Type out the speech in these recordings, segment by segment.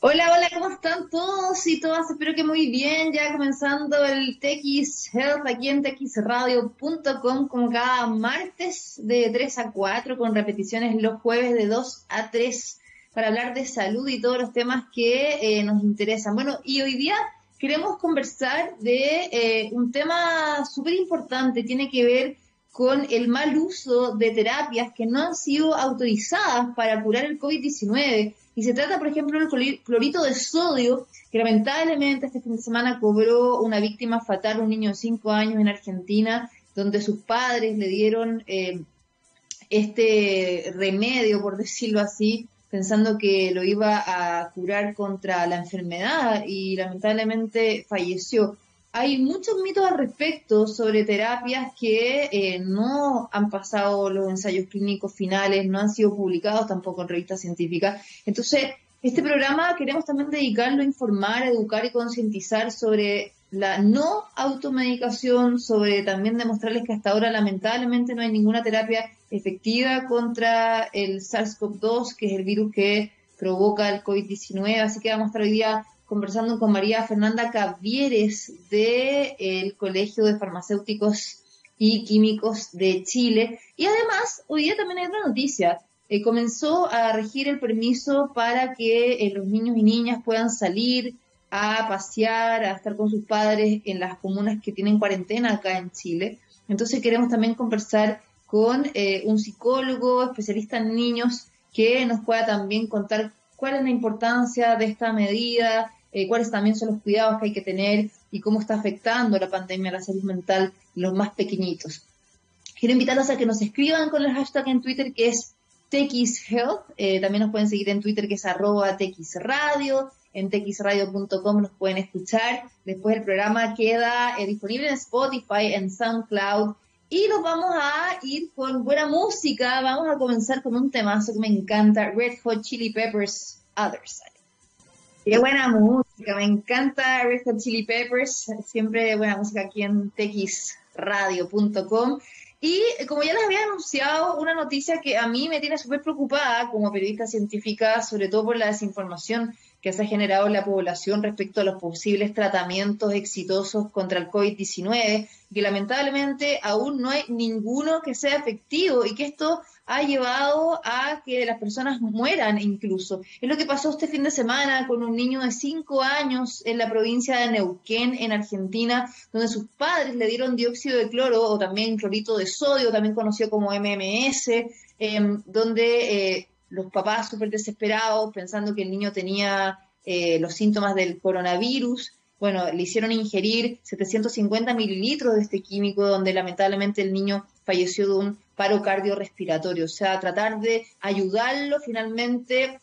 Hola, hola, ¿cómo están todos y todas? Espero que muy bien, ya comenzando el TX Health aquí en txradio.com como cada martes de 3 a 4 con repeticiones los jueves de 2 a 3 para hablar de salud y todos los temas que eh, nos interesan. Bueno, y hoy día queremos conversar de eh, un tema súper importante, tiene que ver con el mal uso de terapias que no han sido autorizadas para curar el COVID-19 y se trata, por ejemplo, del clorito de sodio, que lamentablemente este fin de semana cobró una víctima fatal, un niño de 5 años en Argentina, donde sus padres le dieron eh, este remedio, por decirlo así, pensando que lo iba a curar contra la enfermedad y lamentablemente falleció hay muchos mitos al respecto sobre terapias que eh, no han pasado los ensayos clínicos finales, no han sido publicados tampoco en revistas científicas. Entonces, este programa queremos también dedicarlo a informar, educar y concientizar sobre la no automedicación, sobre también demostrarles que hasta ahora lamentablemente no hay ninguna terapia efectiva contra el SARS-CoV-2, que es el virus que provoca el COVID-19. Así que vamos a estar hoy día conversando con María Fernanda Cavieres del Colegio de Farmacéuticos y Químicos de Chile. Y además, hoy día también hay otra noticia. Eh, comenzó a regir el permiso para que eh, los niños y niñas puedan salir a pasear, a estar con sus padres en las comunas que tienen cuarentena acá en Chile. Entonces queremos también conversar con eh, un psicólogo especialista en niños que nos pueda también contar cuál es la importancia de esta medida, eh, cuáles también son los cuidados que hay que tener y cómo está afectando la pandemia a la salud mental los más pequeñitos. Quiero invitarlos a que nos escriban con el hashtag en Twitter que es TXHealth. Eh, también nos pueden seguir en Twitter que es arroba TXRadio. En txradio.com nos pueden escuchar. Después el programa queda eh, disponible en Spotify, en SoundCloud. Y nos vamos a ir con buena música. Vamos a comenzar con un temazo que me encanta, Red Hot Chili Peppers, Other Side. Qué buena música, me encanta Red Hot Chili Peppers, siempre buena música aquí en texradio.com. Y como ya les había anunciado, una noticia que a mí me tiene súper preocupada como periodista científica, sobre todo por la desinformación que se ha generado en la población respecto a los posibles tratamientos exitosos contra el COVID-19, que lamentablemente aún no hay ninguno que sea efectivo y que esto ha llevado a que las personas mueran incluso. Es lo que pasó este fin de semana con un niño de 5 años en la provincia de Neuquén, en Argentina, donde sus padres le dieron dióxido de cloro o también clorito de sodio, también conocido como MMS, em, donde eh, los papás súper desesperados, pensando que el niño tenía eh, los síntomas del coronavirus, bueno, le hicieron ingerir 750 mililitros de este químico, donde lamentablemente el niño falleció de un paro cardiorrespiratorio. O sea, tratar de ayudarlo finalmente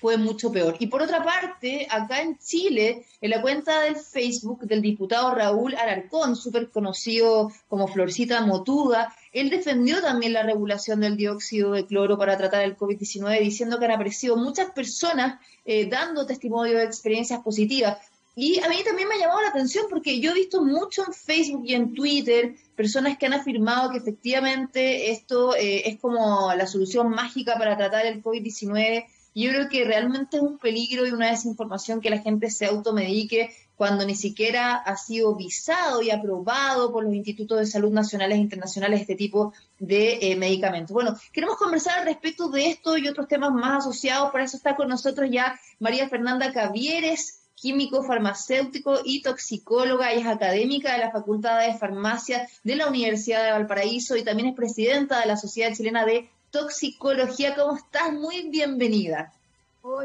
fue mucho peor. Y por otra parte, acá en Chile, en la cuenta del Facebook del diputado Raúl Alarcón, súper conocido como Florcita Motuda, él defendió también la regulación del dióxido de cloro para tratar el COVID-19, diciendo que han aparecido muchas personas eh, dando testimonio de experiencias positivas. Y a mí también me ha llamado la atención porque yo he visto mucho en Facebook y en Twitter personas que han afirmado que efectivamente esto eh, es como la solución mágica para tratar el COVID-19. Yo creo que realmente es un peligro y una desinformación que la gente se automedique cuando ni siquiera ha sido visado y aprobado por los institutos de salud nacionales e internacionales este tipo de eh, medicamentos. Bueno, queremos conversar al respecto de esto y otros temas más asociados. Por eso está con nosotros ya María Fernanda Cavieres, químico, farmacéutico y toxicóloga. Ella es académica de la Facultad de Farmacia de la Universidad de Valparaíso y también es presidenta de la Sociedad Chilena de Toxicología. ¿Cómo estás? Muy bienvenida.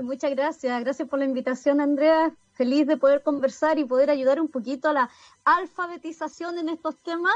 muchas gracias. Gracias por la invitación, Andrea. Feliz de poder conversar y poder ayudar un poquito a la alfabetización en estos temas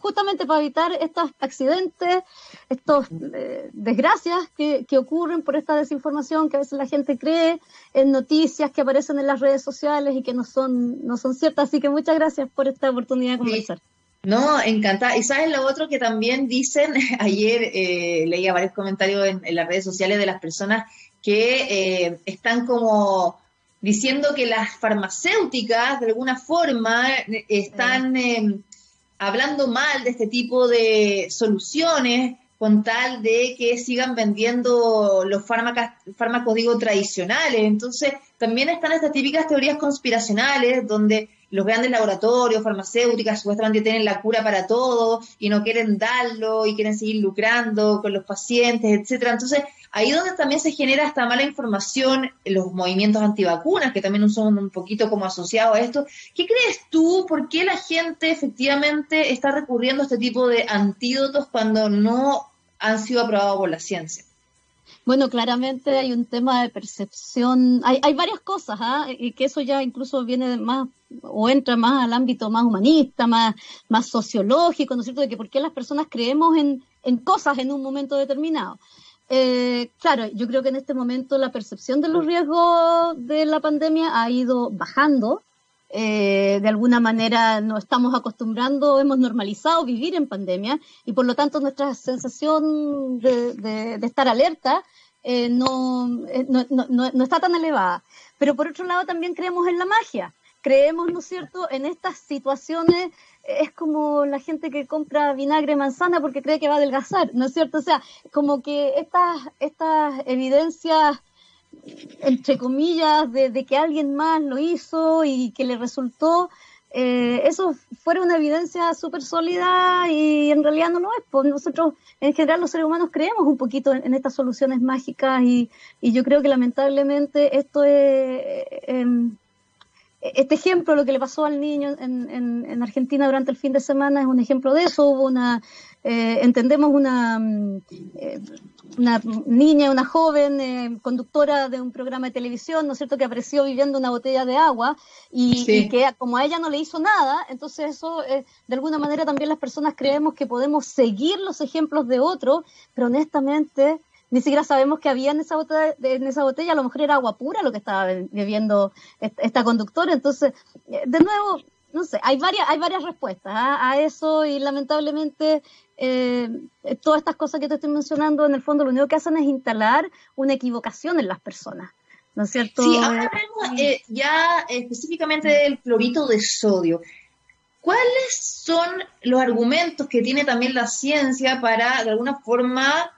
justamente para evitar estos accidentes, estas eh, desgracias que, ocurren por esta desinformación que a veces la gente cree en noticias que aparecen en las redes sociales y que no son, no son ciertas. Así que muchas gracias por esta oportunidad de conversar. No, encantada. Y sabes lo otro que también dicen, ayer eh, leía varios comentarios en, las redes sociales de las personas que eh, están como diciendo que las farmacéuticas de alguna forma están hablando mal de este tipo de soluciones con tal de que sigan vendiendo los fármacos, fármacos digo, tradicionales. Entonces, también están estas típicas teorías conspiracionales donde los grandes laboratorios, farmacéuticas, supuestamente tienen la cura para todo y no quieren darlo y quieren seguir lucrando con los pacientes, etcétera. Entonces, ahí donde también se genera esta mala información, los movimientos antivacunas, que también son un poquito como asociados a esto. ¿Qué crees tú? ¿Por qué la gente efectivamente está recurriendo a este tipo de antídotos cuando no han sido aprobados por la ciencia? Bueno, claramente hay un tema de percepción, hay, hay varias cosas, ¿ah? y que eso ya incluso viene más o entra más al ámbito más humanista, más, más sociológico, ¿no es cierto?, de que por qué las personas creemos en, en cosas en un momento determinado. Eh, claro, yo creo que en este momento la percepción de los riesgos de la pandemia ha ido bajando. Eh, de alguna manera nos estamos acostumbrando, hemos normalizado vivir en pandemia y por lo tanto nuestra sensación de, estar alerta eh, no, no, no, no, está tan elevada. Pero por otro lado también creemos en la magia creemos, ¿no es cierto?, en estas situaciones es como la gente que compra vinagre manzana porque cree que va a adelgazar, ¿no es cierto? O sea, como que estas, estas evidencias, entre comillas, de, que alguien más lo hizo y que le resultó, eh, eso fuera una evidencia súper sólida y en realidad no lo es. Pues nosotros, en general, los seres humanos creemos un poquito en, estas soluciones mágicas y, y, yo creo que lamentablemente esto es... Eh, este ejemplo, lo que le pasó al niño en, en, Argentina durante el fin de semana, es un ejemplo de eso. Hubo una, eh, entendemos, una, mm, eh, una niña, una joven eh, conductora de un programa de televisión, ¿no es cierto?, que apareció viviendo una botella de agua y, y que como a ella no le hizo nada, entonces eso, de alguna manera también las personas creemos que podemos seguir los ejemplos de otros, pero honestamente ni siquiera sabemos que había en esa botella, en esa botella, a lo mejor era agua pura lo que estaba bebiendo esta conductora. Entonces, eh, de nuevo, no sé, hay varias, hay varias respuestas ¿ah? a eso y lamentablemente eh, todas estas cosas que te estoy mencionando, en el fondo lo único que hacen es instalar una equivocación en las personas. ¿No es cierto? Sí, ahora hablemos eh, ya específicamente del clorito de sodio. ¿Cuáles son los argumentos que tiene también la ciencia para, de alguna forma,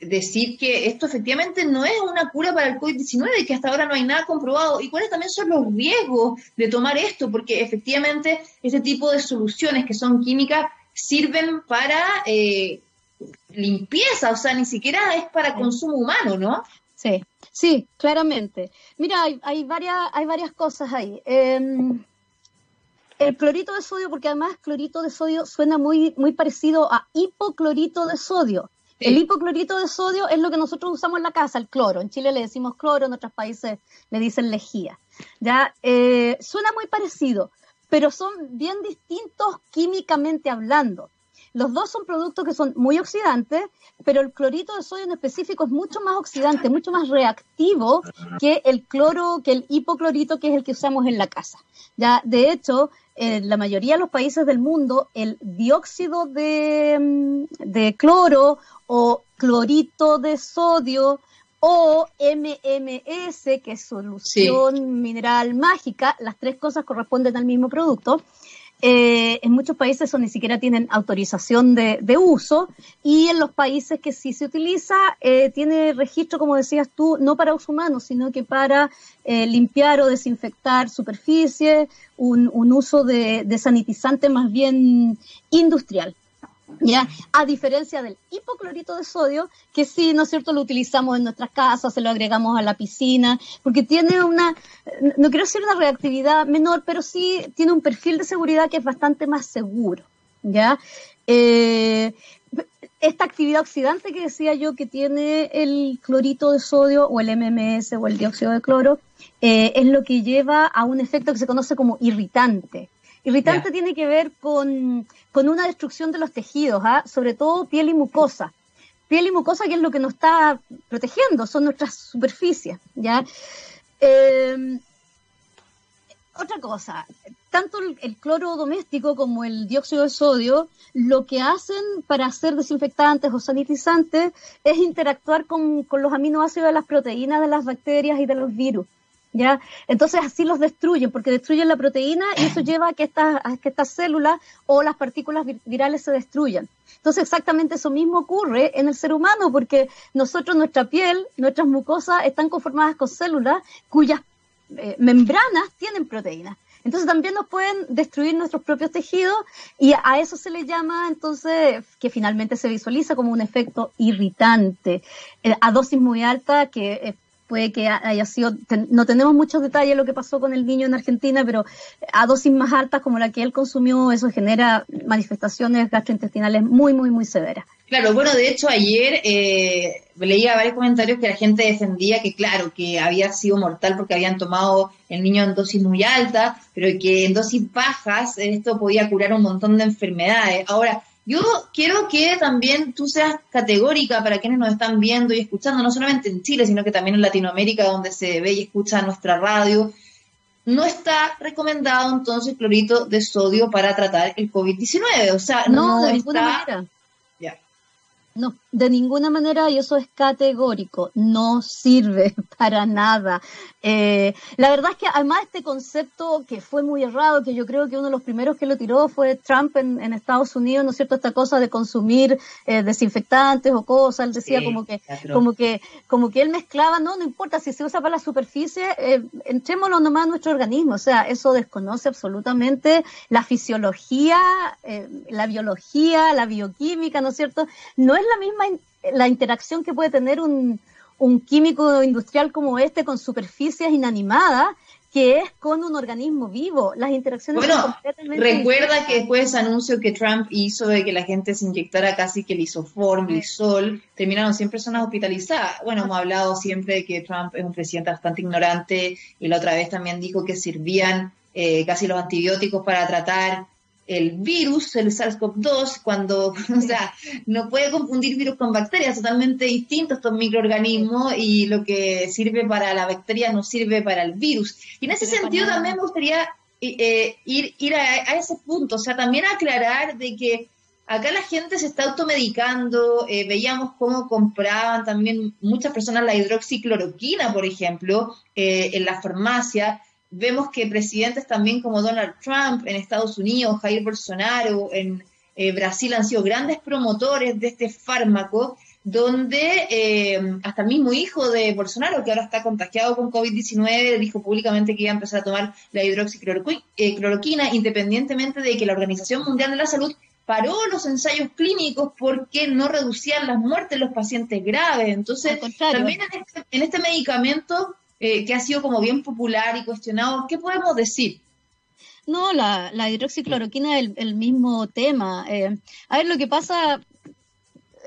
decir que esto efectivamente no es una cura para el COVID-19 y que hasta ahora no hay nada comprobado. ¿Y cuáles también son los riesgos de tomar esto? Porque efectivamente ese tipo de soluciones que son químicas sirven para eh, limpieza, o sea, ni siquiera es para consumo humano, ¿no? Sí, sí, claramente. Mira, hay, varias, hay varias cosas ahí. Em, el clorito de sodio, porque además clorito de sodio suena muy, muy parecido a hipoclorito de sodio. El hipoclorito de sodio es lo que nosotros usamos en la casa, el cloro. En Chile le decimos cloro, en otros países le dicen lejía. ¿ya? Eh, suena muy parecido, pero son bien distintos químicamente hablando. Los dos son productos que son muy oxidantes, pero el clorito de sodio en específico es mucho más oxidante, mucho más reactivo que el cloro, que el hipoclorito, que es el que usamos en la casa. Ya, de hecho, en la mayoría de los países del mundo, el dióxido de, mm, de cloro o clorito de sodio o MMS, que es solución mineral mágica, las tres cosas corresponden al mismo producto. Eh, en muchos países eso ni siquiera tienen autorización de, uso y en los países que sí se utiliza eh, tiene registro, como decías tú, no para uso humano, sino que para eh, limpiar o desinfectar superficies, un, uso de, de sanitizante más bien industrial. ¿Ya? A diferencia del hipoclorito de sodio, que sí, ¿no es cierto?, lo utilizamos en nuestras casas, se lo agregamos a la piscina, porque tiene una, no quiero decir una reactividad menor, pero sí tiene un perfil de seguridad que es bastante más seguro, ¿ya? Eh, esta actividad oxidante que decía yo que tiene el clorito de sodio o el MMS o el dióxido de cloro, eh, es lo que lleva a un efecto que se conoce como irritante. Irritante tiene que ver con, una destrucción de los tejidos, ¿ah? sobre todo piel y mucosa. Piel y mucosa que es lo que nos está protegiendo, son nuestras superficies, ¿ya? Em, otra cosa, tanto el, cloro doméstico como el dióxido de sodio, lo que hacen para hacer desinfectantes o sanitizantes es interactuar con, con los aminoácidos de las proteínas de las bacterias y de los virus. ¿Ya? Entonces así los destruyen, porque destruyen la proteína y eso lleva a que estas, que estas células o las partículas virales se destruyan. Entonces exactamente eso mismo ocurre en el ser humano, porque nosotros, nuestra piel, nuestras mucosas están conformadas con células cuyas eh, membranas tienen proteínas. Entonces también nos pueden destruir nuestros propios tejidos y a eso se le llama entonces que finalmente se visualiza como un efecto irritante eh, a dosis muy alta que eh, puede que haya sido, no tenemos muchos detalles de lo que pasó con el niño en Argentina, pero a dosis más altas como la que él consumió, eso genera manifestaciones gastrointestinales muy, muy, muy severas. Claro, bueno, de hecho ayer eh, leía varios comentarios que la gente defendía que, claro, que había sido mortal porque habían tomado el niño en dosis muy alta, pero que en dosis bajas esto podía curar un montón de enfermedades. Ahora, yo quiero que también tú seas categórica para quienes nos están viendo y escuchando, no solamente en Chile, sino que también en Latinoamérica, donde se ve y escucha nuestra radio. No está recomendado entonces clorito de sodio para tratar el COVID-19. O sea, no, de ninguna manera. No, de ninguna manera, y eso es categórico, no sirve para nada. Eh, la verdad es que además este concepto que fue muy errado, que yo creo que uno de los primeros que lo tiró fue Trump en, Estados Unidos, ¿no es cierto? Esta cosa de consumir eh, desinfectantes o cosas, él decía como que, como que, como que él mezclaba, no, no importa si se usa para la superficie, eh, entrémoslo nomás a nuestro organismo, o sea, eso desconoce absolutamente la fisiología, eh, la biología, la bioquímica, ¿no es cierto? No es la misma la interacción que puede tener un, un químico industrial como este con superficies inanimadas que es con un organismo vivo. Las interacciones bueno, son completamente recuerda que después de ese anuncio que Trump hizo de que la gente se inyectara casi que el isoform, sol, terminaron 100 personas hospitalizadas. Bueno, hemos hablado siempre de que Trump es un presidente bastante ignorante y la otra vez también dijo que servían eh, casi los antibióticos para tratar el virus, el SARS-CoV-2, cuando, o sea, no puede confundir virus con bacterias, totalmente distintos estos microorganismos y lo que sirve para la bacteria no sirve para el virus. Y en ese sentido también me gustaría eh, eh, ir, ir a, ese punto, o sea, también aclarar de que acá la gente se está automedicando, eh, veíamos cómo compraban también muchas personas la hidroxicloroquina, por ejemplo, en la farmacia, Vemos que presidentes también como Donald Trump en Estados Unidos, Jair Bolsonaro en eh, Brasil han sido grandes promotores de este fármaco, donde eh, hasta el mismo hijo de Bolsonaro, que ahora está contagiado con COVID-19, dijo públicamente que iba a empezar a tomar la hidroxicloroquina, independientemente de que la Organización Mundial de la Salud paró los ensayos clínicos porque no reducían las muertes de los pacientes graves. Entonces, también en este, en este medicamento eh, que ha sido como bien popular y cuestionado. ¿Qué podemos decir? No, la, hidroxicloroquina es el, mismo tema. Eh, a ver, lo que pasa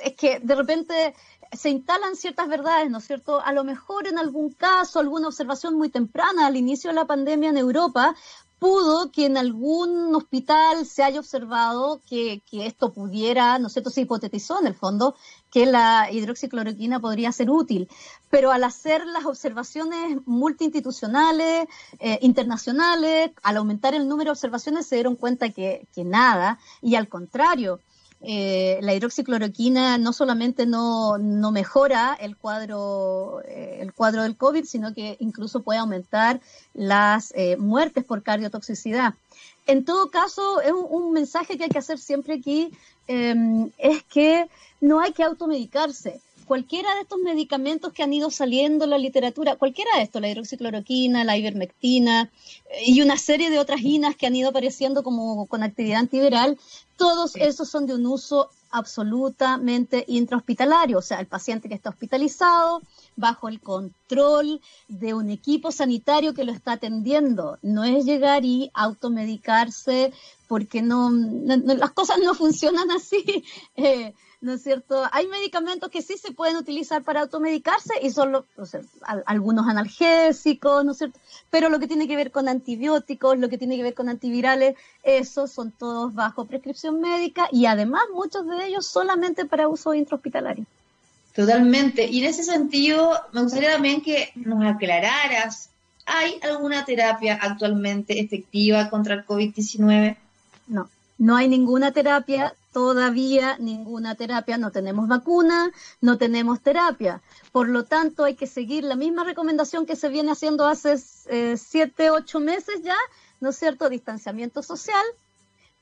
es que de repente se instalan ciertas verdades, ¿no es cierto? A lo mejor en algún caso, alguna observación muy temprana al inicio de la pandemia en Europa, pudo que en algún hospital se haya observado que, esto pudiera, ¿no sé, cierto?, se hipotetizó en el fondo que la hidroxicloroquina podría ser útil, pero al hacer las observaciones multiinstitucionales, eh, internacionales, al aumentar el número de observaciones se dieron cuenta que, nada, y al contrario, eh, la hidroxicloroquina no solamente no, no mejora el cuadro, eh, el cuadro del COVID, sino que incluso puede aumentar las eh, muertes por cardiotoxicidad. En todo caso, es un, mensaje que hay que hacer siempre aquí, es que no hay que automedicarse cualquiera de estos medicamentos que han ido saliendo en la literatura, cualquiera de estos, la hidroxicloroquina, la ivermectina y una serie de otras inas que han ido apareciendo como con actividad antiviral, todos esos son de un uso absolutamente intrahospitalario, o sea, el paciente que está hospitalizado bajo el control de un equipo sanitario que lo está atendiendo. No es llegar y automedicarse porque no, las cosas no funcionan así. Eh, ¿no es cierto? Hay medicamentos que sí se pueden utilizar para automedicarse y son algunos analgésicos, ¿no es cierto? Pero lo que tiene que ver con antibióticos, lo que tiene que ver con antivirales, esos son todos bajo prescripción médica y además muchos de ellos solamente para uso intrahospitalario. Totalmente. Y en ese sentido, me gustaría también que nos aclararas, ¿hay alguna terapia actualmente efectiva contra el COVID-19? No, no hay ninguna terapia todavía ninguna terapia, no tenemos vacuna, no tenemos terapia. Por lo tanto, hay que seguir la misma recomendación que se viene haciendo hace eh, siete, ocho meses ya, ¿no es cierto? Distanciamiento social,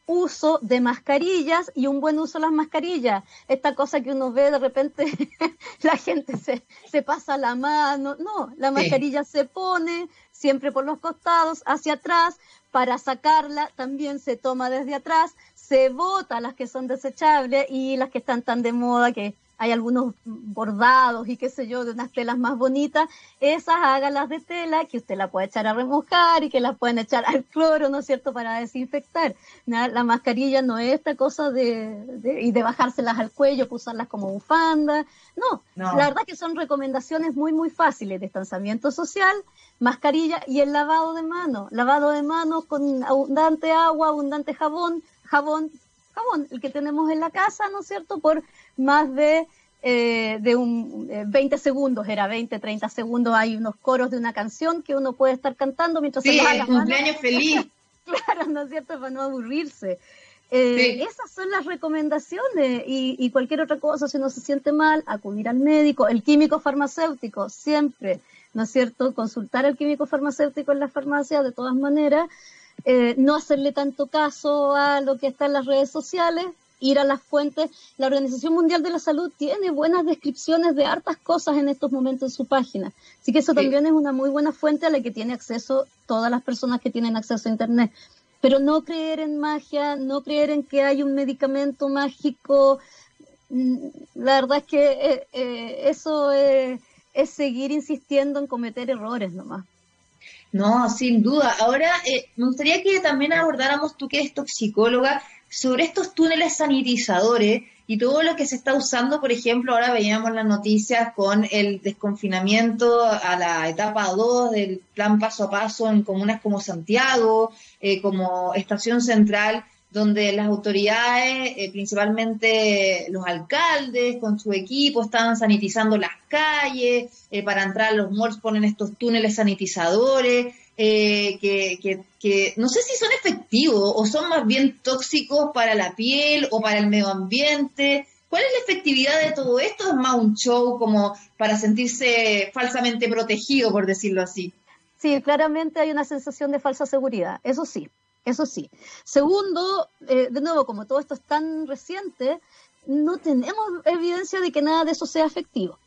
uso de mascarillas y un buen uso de las mascarillas. Esta cosa que uno ve de repente, la gente se, se pasa la mano. No, la mascarilla se pone siempre por los costados, hacia atrás. Para sacarla también se toma desde atrás, se bota las que son desechables y las que están tan de moda que hay algunos bordados y qué sé yo, de unas telas más bonitas, esas hágalas de tela que usted la puede echar a remojar y que las pueden echar al cloro, ¿no es cierto?, para desinfectar. La mascarilla no es esta cosa de, y de bajárselas al cuello, usarlas como bufanda. No, no, la verdad que son recomendaciones muy, muy fáciles. Distanciamiento social, mascarilla y el lavado de manos. Lavado de manos con abundante agua, abundante jabón, jabón, jabón, el que tenemos en la casa, ¿no es cierto?, por más de, eh, de un 20 eh, segundos, era 20, 30 segundos, hay unos coros de una canción que uno puede estar cantando mientras se lava cumpleaños feliz. claro, ¿no es cierto?, para no aburrirse. Eh, esas son las recomendaciones y, y, cualquier otra cosa, si uno se siente mal, acudir al médico, el químico farmacéutico, siempre, ¿no es cierto? Consultar al químico farmacéutico en la farmacia de todas maneras, no hacerle tanto caso a lo que está en las redes sociales, ir a las fuentes. La Organización Mundial de la Salud tiene buenas descripciones de hartas cosas en estos momentos en su página. Así que eso también es una muy buena fuente a la que tiene acceso todas las personas que tienen acceso a Internet. Pero no creer en magia, no creer en que hay un medicamento mágico, mm, la verdad es que eh, eh, eso es, es seguir insistiendo en cometer errores nomás. No, sin duda. Ahora, eh, me gustaría que también abordáramos, tú que eres toxicóloga, sobre estos túneles sanitizadores y todo lo que se está usando, por ejemplo, ahora veíamos las noticias con el desconfinamiento a la etapa 2 del plan paso a paso en comunas como Santiago, eh, como Estación Central, donde las autoridades, eh, principalmente los alcaldes con su equipo, estaban sanitizando las calles, eh, para entrar a los malls ponen estos túneles sanitizadores, eh, que, que, no sé si son efectivos o son más bien tóxicos para la piel o para el medio ambiente. ¿Cuál es la efectividad de todo esto? ¿Es más un show como para sentirse falsamente protegido, por decirlo así? Sí, claramente hay una sensación de falsa seguridad, eso sí, eso sí. Segundo, eh, de nuevo, como todo esto es tan reciente, no tenemos evidencia de que nada de eso sea efectivo.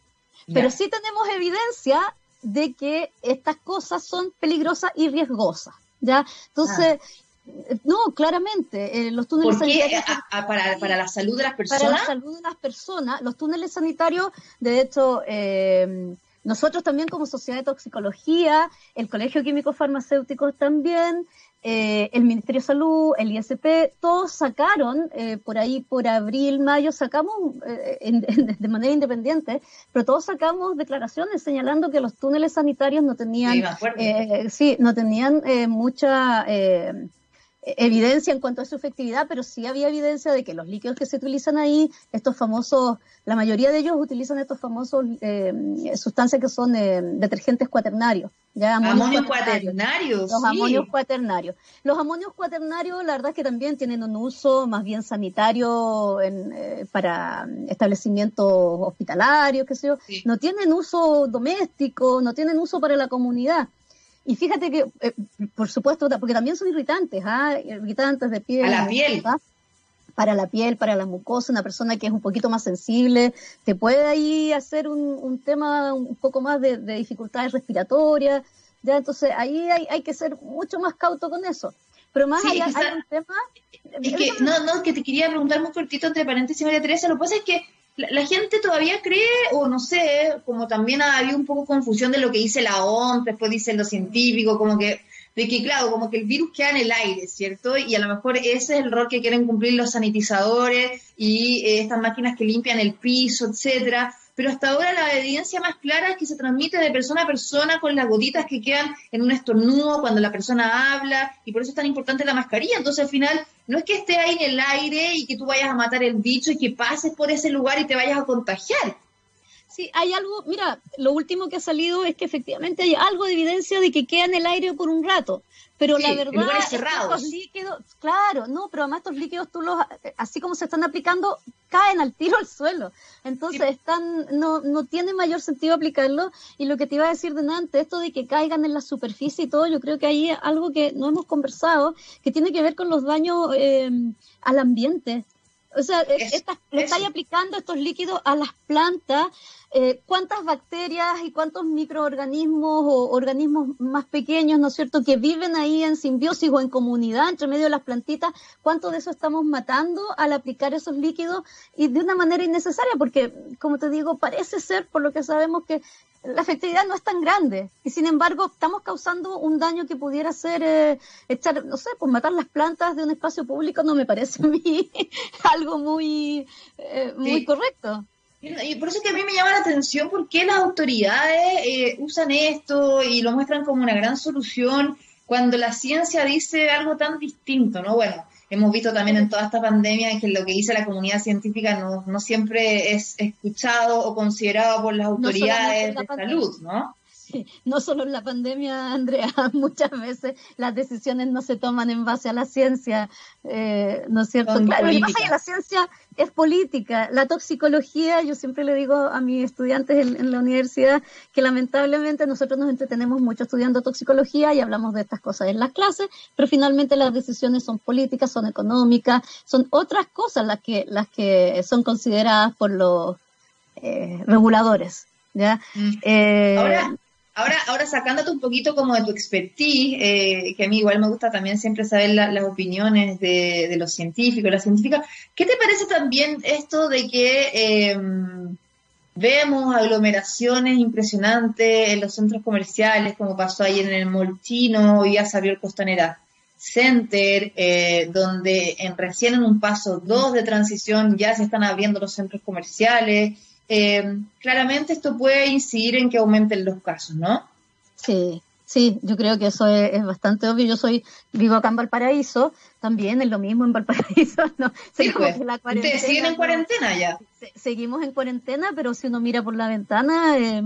Pero sí tenemos evidencia de que estas cosas son peligrosas y riesgosas. ¿ya? Entonces, ah. no, claramente, eh, los túneles sanitarios... para, para, la salud de las personas? Para la salud de las personas, los túneles sanitarios, de hecho... Eh, nosotros también como Sociedad de Toxicología, el Colegio Químico Farmacéutico también, eh, el Ministerio de Salud, el ISP, todos sacaron, eh, por ahí por abril, mayo, sacamos eh, de manera independiente, pero todos sacamos declaraciones señalando que los túneles sanitarios no tenían, sí, no tenían mucha evidencia en cuanto a su efectividad, pero sí había evidencia de que los líquidos que se utilizan ahí, estos famosos, la mayoría de ellos utilizan estos famosos eh, sustancias que son eh, detergentes cuaternarios. ¿ya? Amonios, cuaternarios. Los amonios cuaternarios. Los amonios cuaternarios, la verdad es que también tienen un uso más bien sanitario en, eh, para establecimientos hospitalarios, qué sé yo. No tienen uso doméstico, no tienen uso para la comunidad. Y fíjate que, eh, por supuesto, porque también son irritantes, ¿ah? irritantes de piel. A la piel. Para la piel, para la mucosa, una persona que es un poquito más sensible, te puede ahí hacer un, tema un poco más de, dificultades respiratorias, ya entonces ahí hay, hay, que ser mucho más cauto con eso. Pero más allá hay un tema... Es que, no, no, que te quería preguntar muy cortito entre paréntesis, María Teresa, lo que pasa es que la, gente todavía cree, o no sé, como también ha habido un poco confusión de lo que dice la OMS, después dicen los científicos, como que, de que claro, como que el virus queda en el aire, ¿cierto? Y a lo mejor ese es el rol que quieren cumplir los sanitizadores y eh, estas máquinas que limpian el piso, etcétera pero hasta ahora la evidencia más clara es que se transmite de persona a persona con las gotitas que quedan en un estornudo cuando la persona habla, y por eso es tan importante la mascarilla. Entonces, al final, no es que esté ahí en el aire y que tú vayas a matar el bicho y que pases por ese lugar y te vayas a contagiar, Sí, hay algo, mira, lo último que ha salido es que efectivamente hay algo de evidencia de que queda en el aire por un rato, pero la verdad, estos líquidos, claro, no, pero además estos líquidos tú los, así como se están aplicando, caen al tiro al suelo, entonces están, no, no tiene mayor sentido aplicarlo, y lo que te iba a decir de antes, esto de que caigan en la superficie y todo, yo creo que hay algo que no hemos conversado, que tiene que ver con los daños eh, al ambiente, o sea, le estáis aplicando estos líquidos a las plantas. Eh, ¿Cuántas bacterias y cuántos microorganismos o organismos más pequeños, ¿no es cierto?, que viven ahí en simbiosis o en comunidad entre medio de las plantitas, cuánto de eso estamos matando al aplicar esos líquidos y de una manera innecesaria? Porque, como te digo, parece ser, por lo que sabemos, que la efectividad no es tan grande y sin embargo estamos causando un daño que pudiera ser eh, echar, no sé, pues matar las plantas de un espacio público no me parece a mí algo muy, eh, muy correcto. Y por eso es que a mí me llama la atención por qué las autoridades eh, usan esto y lo muestran como una gran solución cuando la ciencia dice algo tan distinto, ¿no? Bueno, hemos visto también en toda esta pandemia que lo que dice la comunidad científica no, no siempre es escuchado o considerado por las autoridades de salud, ¿no? no solo en la pandemia, Andrea, muchas veces las decisiones no se toman en base a la ciencia, eh, ¿no es cierto? claro, lo que pasa es que la ciencia es política. La toxicología, yo siempre le digo a mis estudiantes en, la universidad que lamentablemente nosotros nos entretenemos mucho estudiando toxicología y hablamos de estas cosas en las clases, pero finalmente las decisiones son políticas, son económicas, son otras cosas las que, las que son consideradas por los eh, reguladores. ¿ya? Mm. Eh, Ahora, Ahora, ahora sacándote un poquito como de tu expertise, eh, que a mí igual me gusta también siempre saber las opiniones de, los científicos, las científicas, ¿qué te parece también esto de que em, vemos aglomeraciones impresionantes en los centros comerciales, como pasó ayer en el Moltino, y ya salió el Costanera Center, eh, donde en recién en un paso dos de transición ya se están abriendo los centros comerciales? Eh, claramente esto puede incidir en que aumenten los casos, ¿no? Sí, sí, yo creo que eso es, bastante obvio. Yo soy vivo acá en Valparaíso, también es lo mismo en Valparaíso, ¿no? Pues. Ustedes siguen en cuarentena ya. seguimos en cuarentena, pero si uno mira por la ventana, eh,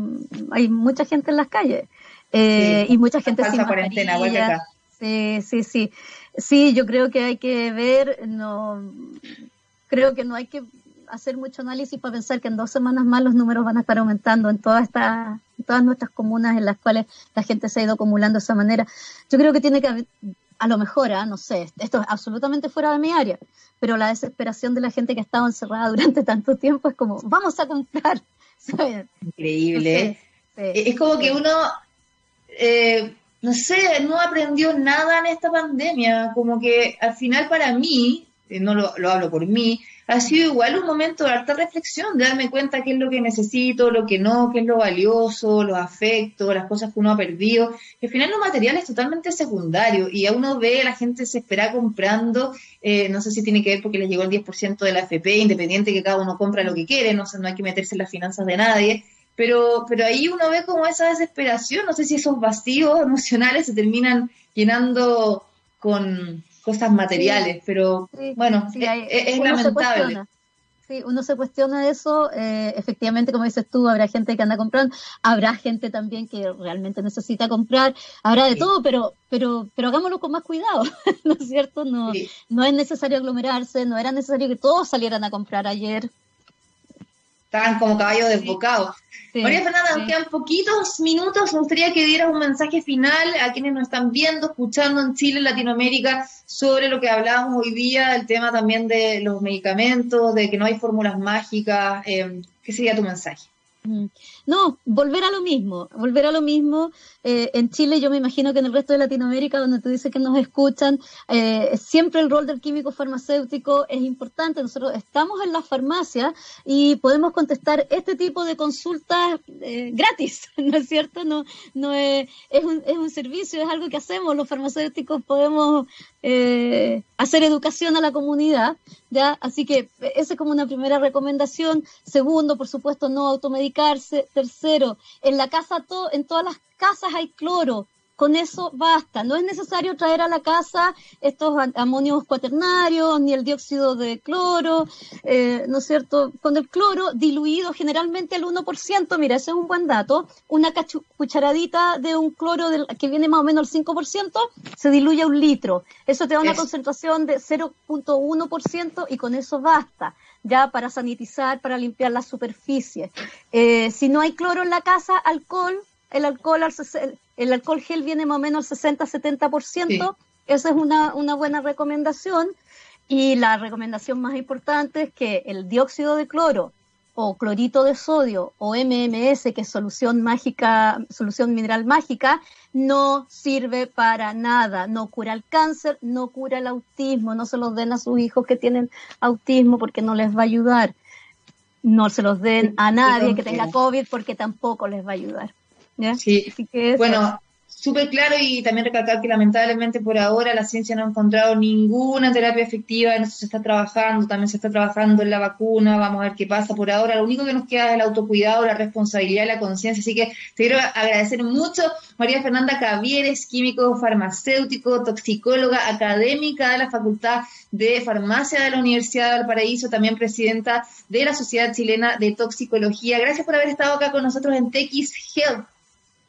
hay mucha gente en las calles. Eh, y mucha gente sin cuarentena, acá. Sí, sí, sí. Sí, yo creo que hay que ver, no, creo que no hay que hacer mucho análisis para pensar que en dos semanas más los números van a estar aumentando en todas estas todas nuestras comunas en las cuales la gente se ha ido acumulando de esa manera. Yo creo que tiene que haber, a lo mejor, ¿ah? no sé, esto es absolutamente fuera de mi área, pero la desesperación de la gente que ha estado encerrada durante tanto tiempo es como, vamos a comprar. Increíble. Es como que uno, eh, no sé, no aprendió nada en esta pandemia, como que al final para mí, no lo, lo hablo por mí, ha sido igual un momento de harta reflexión, de darme cuenta qué es lo que necesito, lo que no, qué es lo valioso, los afectos, las cosas que uno ha perdido. al final lo material es totalmente secundario y a uno ve a la gente se espera comprando, eh, no sé si tiene que ver porque le llegó el 10% de la FP, independiente que cada uno compra lo que quiere, no, no hay que meterse en las finanzas de nadie. Pero, pero ahí uno ve como esa desesperación, no sé si esos vacíos emocionales se terminan llenando con, cosas materiales, pero bueno, es, lamentable. Sí, uno se cuestiona eso, eh, efectivamente, como dices tú, habrá gente que anda comprando, habrá gente también que realmente necesita comprar, habrá de todo, pero, pero, pero hagámoslo con más cuidado, ¿no es cierto? No, no es necesario aglomerarse, no era necesario que todos salieran a comprar ayer, estaban como caballos desbocados. María Fernanda, nos quedan poquitos minutos. Me gustaría que dieras un mensaje final a quienes nos están viendo, escuchando en Chile, en Latinoamérica, sobre lo que hablábamos hoy día, el tema también de los medicamentos, de que no hay fórmulas mágicas. Eh, ¿Qué sería tu mensaje? No, volver a lo mismo, volver a lo mismo. Eh, en Chile, yo me imagino que en el resto de Latinoamérica, donde tú dices que nos escuchan, eh, siempre el rol del químico farmacéutico es importante. Nosotros estamos en la farmacia y podemos contestar este tipo de consultas eh, gratis, ¿no es cierto? No, no es, es, un, es un servicio, es algo que hacemos. Los farmacéuticos podemos hacer educación a la comunidad, ¿ya? Así que esa es como una primera recomendación. Segundo, por supuesto, no automedicarse. Tercero, en la casa, en todas las casas hay cloro. Con eso basta. No es necesario traer a la casa estos amonios cuaternarios ni el dióxido de cloro, eh, ¿no es cierto? Con el cloro diluido generalmente al 1%, mira, ese es un buen dato, una cucharadita de un cloro que viene más o menos al 5%, se diluye a un litro. Eso te da una concentración de 0.1% y con eso basta ya para sanitizar, para limpiar las superficies. Eh, si no hay cloro en la casa, alcohol, el alcohol, el alcohol gel viene más o menos al 60-70%. Esa es una, una buena recomendación. Y la recomendación más importante es que el dióxido de cloro o clorito de sodio o MMS, que es solución mágica, solución mineral mágica, no sirve para nada, no cura el cáncer, no cura el autismo, no se los den a sus hijos que tienen autismo porque no les va a ayudar, no se los den a nadie que tenga COVID porque tampoco les va a ayudar. Sí. bueno, súper claro y también recalcar que lamentablemente por ahora la ciencia no ha encontrado ninguna terapia efectiva, en eso se está trabajando, también se está trabajando en la vacuna, vamos a ver qué pasa por ahora. Lo único que nos queda es el autocuidado, la responsabilidad la conciencia. Así que te quiero agradecer mucho, María Fernanda Cavieres, químico farmacéutico, toxicóloga académica de la Facultad de Farmacia de la Universidad de Valparaíso, también presidenta de la Sociedad Chilena de Toxicología. Gracias por haber estado acá con nosotros en TX Health.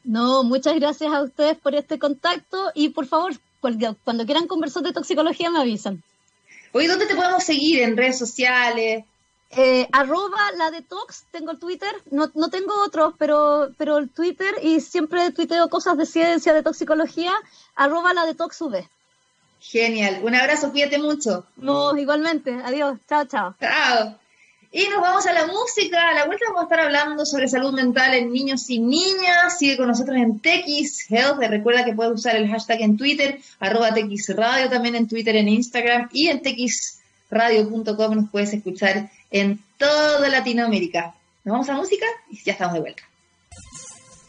No, muchas gracias a ustedes por este contacto y por favor, cuando quieran conversar de toxicología me avisan. Oye, ¿dónde te podemos seguir? ¿En redes sociales? Eh, arroba la de Tox, tengo el Twitter, no, no tengo otros, pero, pero el Twitter y siempre tuiteo cosas de ciencia, de toxicología, arroba la de Tox Genial, un abrazo, cuídate mucho. No, igualmente, adiós, chao, chao. Chao. Y nos vamos a la música. A la vuelta vamos a estar hablando sobre salud mental en niños y niñas. Sigue con nosotros en TX Health. Recuerda que puedes usar el hashtag en Twitter, arroba Radio, también en Twitter, en Instagram y en txradio.com nos puedes escuchar en toda Latinoamérica. Nos vamos a música y ya estamos de vuelta.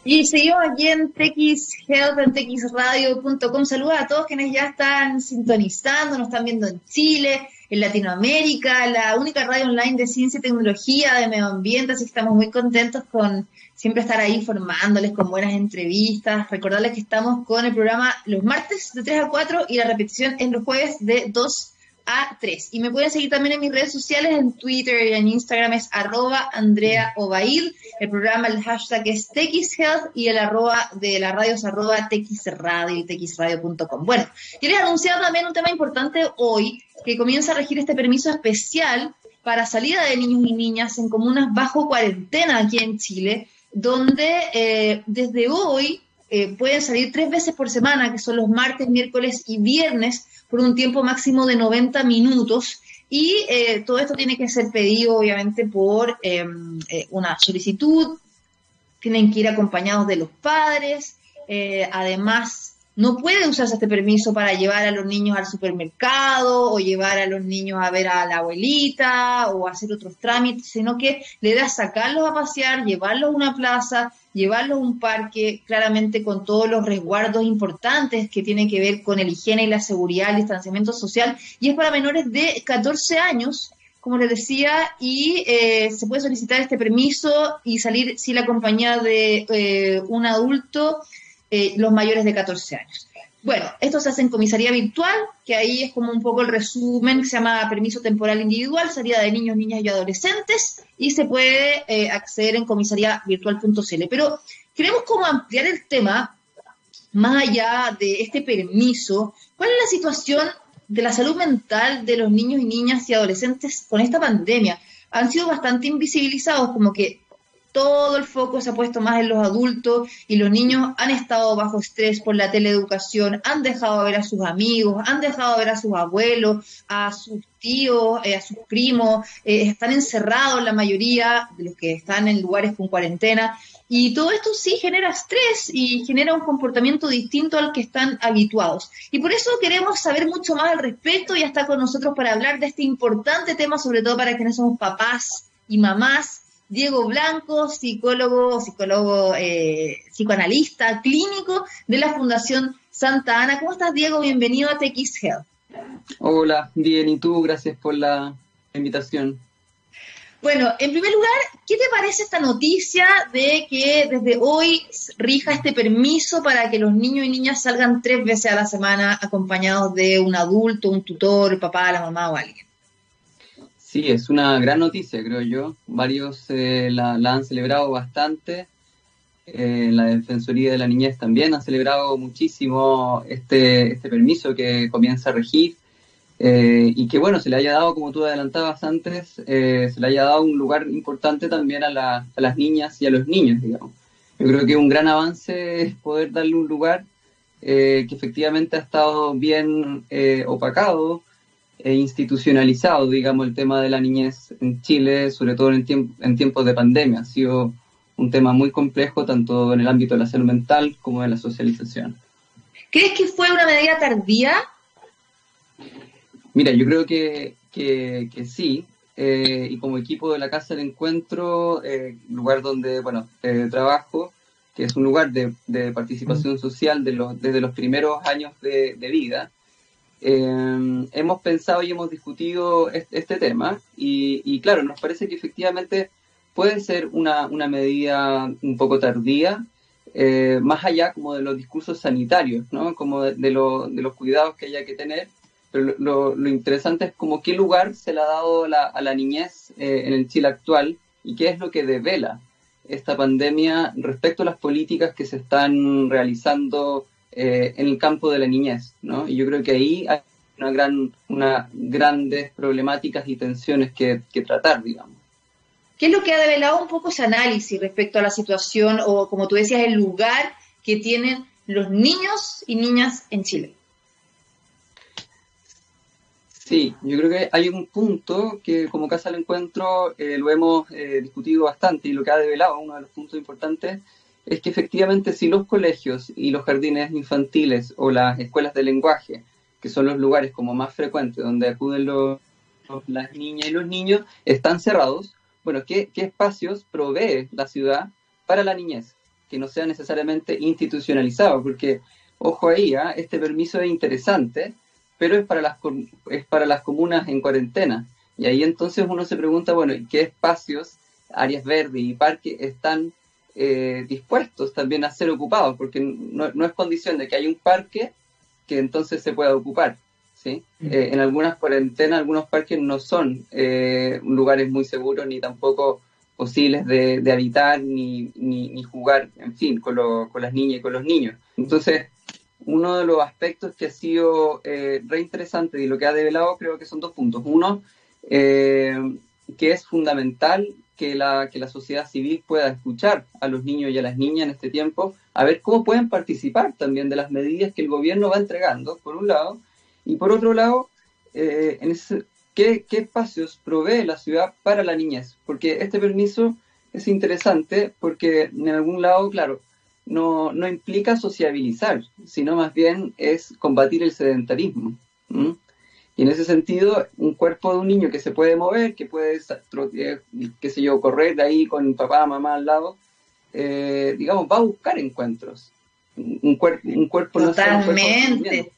Y seguimos aquí en TX Health, en txradio.com. Saludos a todos quienes ya están sintonizando, nos están viendo en Chile, en Latinoamérica, la única radio online de ciencia y tecnología, de medio ambiente, así que estamos muy contentos con siempre estar ahí informándoles con buenas entrevistas. Recordarles que estamos con el programa los martes de 3 a 4 y la repetición en los jueves de 2 a 3. Y me pueden seguir también en mis redes sociales, en Twitter y en Instagram es arroba Andrea Obaid. El programa, el hashtag es TXHealth y el arroba de la radio es arroba TXRadio y TXRadio.com. Bueno, quiero anunciar también un tema importante hoy, que comienza a regir este permiso especial para salida de niños y niñas en comunas bajo cuarentena aquí en Chile, donde eh, desde hoy eh, pueden salir tres veces por semana, que son los martes, miércoles y viernes, por un tiempo máximo de 90 minutos. Y eh, todo esto tiene que ser pedido obviamente por em, eh, una solicitud, tienen que ir acompañados de los padres, eh, además no puede usarse este permiso para llevar a los niños al supermercado o llevar a los niños a ver a la abuelita o hacer otros trámites, sino que le da sacarlos a pasear, llevarlos a una plaza, llevarlos a un parque, claramente con todos los resguardos importantes que tienen que ver con el higiene y la seguridad, el distanciamiento social, y es para menores de 14 años como les decía, y eh, se puede solicitar este permiso y salir sin la compañía de eh, un adulto eh, los mayores de 14 años. Bueno, esto se hace en comisaría virtual, que ahí es como un poco el resumen, se llama permiso temporal individual, salida de niños, niñas y adolescentes, y se puede eh, acceder en comisariavirtual.cl. Pero queremos como ampliar el tema, más allá de este permiso, ¿cuál es la situación de la salud mental de los niños y niñas y adolescentes con esta pandemia? Han sido bastante invisibilizados, como que todo el foco se ha puesto más en los adultos y los niños han estado bajo estrés por la teleeducación, han dejado de ver a sus amigos, han dejado de ver a sus abuelos, a sus tíos, eh, a sus primos, eh, están encerrados la mayoría de los que están en lugares con cuarentena. Y todo esto sí genera estrés y genera un comportamiento distinto al que están habituados. Y por eso queremos saber mucho más al respecto y está con nosotros para hablar de este importante tema, sobre todo para quienes somos papás y mamás Diego Blanco, psicólogo, psicólogo, eh, psicoanalista clínico de la Fundación Santa Ana. ¿Cómo estás, Diego? Bienvenido a TX Health. Hola, bien, ¿y tú? Gracias por la invitación. Bueno, en primer lugar, ¿qué te parece esta noticia de que desde hoy rija este permiso para que los niños y niñas salgan tres veces a la semana acompañados de un adulto, un tutor, el papá, la mamá o alguien? Sí, es una gran noticia, creo yo. Varios eh, la, han celebrado bastante. Eh, la Defensoría de la Niñez también ha celebrado muchísimo este, este permiso que comienza a regir. Eh, y que bueno, se le haya dado, como tú adelantabas antes, eh, se le haya dado un lugar importante también a, las niñas y a los niños, digamos. Yo creo que un gran avance es poder darle un lugar eh, que efectivamente ha estado bien opacado e institucionalizado, digamos, el tema de la niñez en Chile, sobre todo en, en tiempos de pandemia. Ha sido un tema muy complejo, tanto en el ámbito de la salud mental como de la socialización. ¿Crees que fue una medida tardía Mira, yo creo que, que, sí. Eh, y como equipo de la Casa del Encuentro, eh, lugar donde, bueno, eh, trabajo, que es un lugar de, participación social de los, desde los primeros años de, vida, hemos pensado y hemos discutido este, tema y, claro, nos parece que efectivamente puede ser una, una medida un poco tardía, más allá como de los discursos sanitarios, ¿no? Como de, de los cuidados que haya que tener pero lo, lo, interesante es como qué lugar se le ha dado a la niñez eh, en el Chile actual y qué es lo que devela esta pandemia respecto a las políticas que se están realizando eh, en el campo de la niñez, ¿no? Y yo creo que ahí hay una gran, una grandes problemáticas y tensiones que, que tratar, digamos. ¿Qué es lo que ha develado un poco ese análisis respecto a la situación o, como tú decías, el lugar que tienen los niños y niñas en Chile? Sí, yo creo que hay un punto que como Casa del Encuentro eh, lo hemos eh, discutido bastante y lo que ha develado, uno de los puntos importantes, es que efectivamente si los colegios y los jardines infantiles o las escuelas de lenguaje, que son los lugares como más frecuentes donde acuden los, las niñas y los niños, están cerrados, bueno, ¿qué, ¿qué espacios provee la ciudad para la niñez? Que no sea necesariamente institucionalizado, porque, ojo ahí, ¿ah? este permiso es interesante, pero es para las, es para las comunas en cuarentena. Y ahí entonces uno se pregunta, bueno, ¿qué espacios, áreas verdes y parques están eh, dispuestos también a ser ocupados? Porque no, es condición de que haya un parque que entonces se pueda ocupar. ¿sí? Eh, en algunas cuarentenas, algunos parques no son eh, lugares muy seguros ni tampoco posibles de, habitar ni, ni, jugar, en fin, con, con las niñas y con los niños. Entonces, uno de los aspectos que ha sido eh, re interesante y lo que ha develado creo que son dos puntos. Uno, eh, que es fundamental que la, que la sociedad civil pueda escuchar a los niños y a las niñas en este tiempo, a ver cómo pueden participar también de las medidas que el gobierno va entregando, por un lado, y por otro lado, eh, en ¿qué, ¿qué espacios provee la ciudad para la niñez? Porque este permiso es interesante porque en algún lado, claro, no, no implica sociabilizar, sino más bien es combatir el sedentarismo. Y en ese sentido, un cuerpo de un niño que se puede mover, que puede, eh, qué sé yo, correr de ahí con papá, mamá al lado, eh, digamos, va a buscar encuentros. Un, cuerpo un cuerpo Totalmente.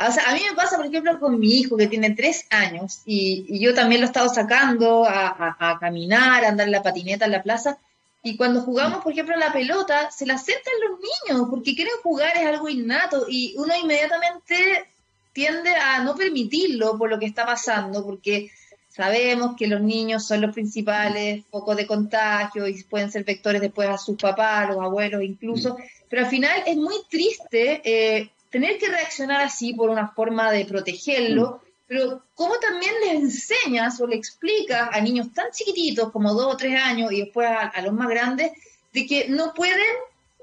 o sea, a mí me pasa, por ejemplo, con mi hijo que tiene tres años y, yo también lo he estado sacando a, a, a, caminar, a andar en la patineta en la plaza y cuando jugamos, por ejemplo, la pelota, se la aceptan los niños porque quieren jugar, es algo innato y uno inmediatamente tiende a no permitirlo por lo que está pasando, porque sabemos que los niños son los principales focos de contagio y pueden ser vectores después a sus papás, a los abuelos incluso, pero al final es muy triste eh, tener que reaccionar así por una forma de protegerlo pero ¿cómo también le enseñas o le explicas a niños tan chiquititos como dos o tres años y después a, los más grandes de que no pueden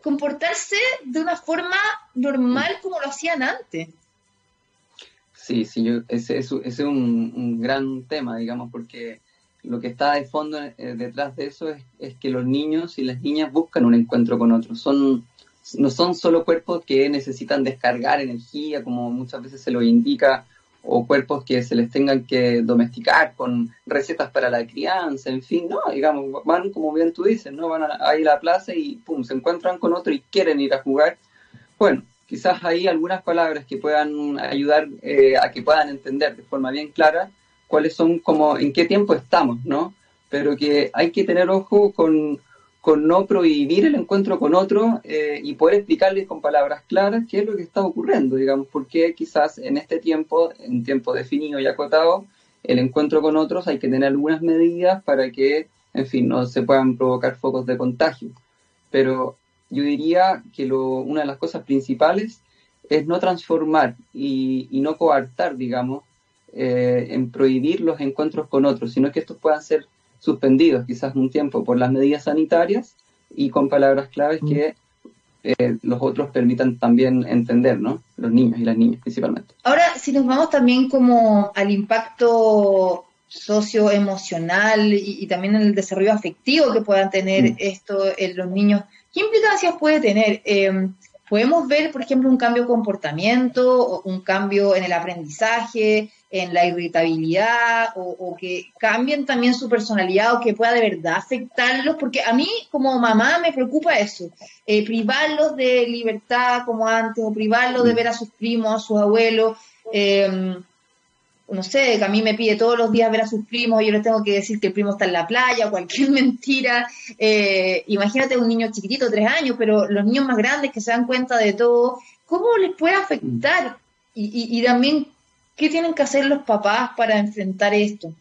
comportarse de una forma normal como lo hacían antes? Sí, sí, yo, ese, es un, gran tema, digamos, porque lo que está de fondo eh, detrás de eso es, es, que los niños y las niñas buscan un encuentro con otros. Son, no son solo cuerpos que necesitan descargar energía, como muchas veces se lo indica o cuerpos que se les tengan que domesticar con recetas para la crianza, en fin, no, digamos, van como bien tú dices, ¿no? Van a, ir a la plaza y pum, se encuentran con otro y quieren ir a jugar. Bueno, quizás hay algunas palabras que puedan ayudar eh, a que puedan entender de forma bien clara cuáles son como, en qué tiempo estamos, ¿no? pero que hay que tener ojo con, con no prohibir el encuentro con otro eh, y poder explicarles con palabras claras qué es lo que está ocurriendo, digamos, porque quizás en este tiempo, en tiempo definido y acotado, el encuentro con otros hay que tener algunas medidas para que, en fin, no se puedan provocar focos de contagio. Pero yo diría que lo, una de las cosas principales es no transformar y, no coartar, digamos, eh, en prohibir los encuentros con otros, sino que estos puedan ser suspendidos quizás un tiempo por las medidas sanitarias y con palabras claves que eh, los otros permitan también entender, ¿no? Los niños y las niñas principalmente. Ahora, si nos vamos también como al impacto socioemocional y, y también el desarrollo afectivo que puedan tener mm. esto en los niños, ¿qué implicancias puede tener? Eh, podemos ver, por ejemplo, un cambio de comportamiento, un cambio en el aprendizaje, en la irritabilidad, o, que cambien también su personalidad o que pueda de verdad afectarlos, porque a mí como mamá me preocupa eso, eh, privarlos de libertad como antes, o privarlos de ver a sus primos, a sus abuelos. Eh, no sé, que a mí me pide todos los días ver a sus primos y yo le tengo que decir que el primo está en la playa, cualquier mentira. Eh, imagínate un niño chiquitito, tres años, pero los niños más grandes que se dan cuenta de todo, ¿cómo les puede afectar? Y, y también, ¿qué tienen que hacer los papás para enfrentar esto?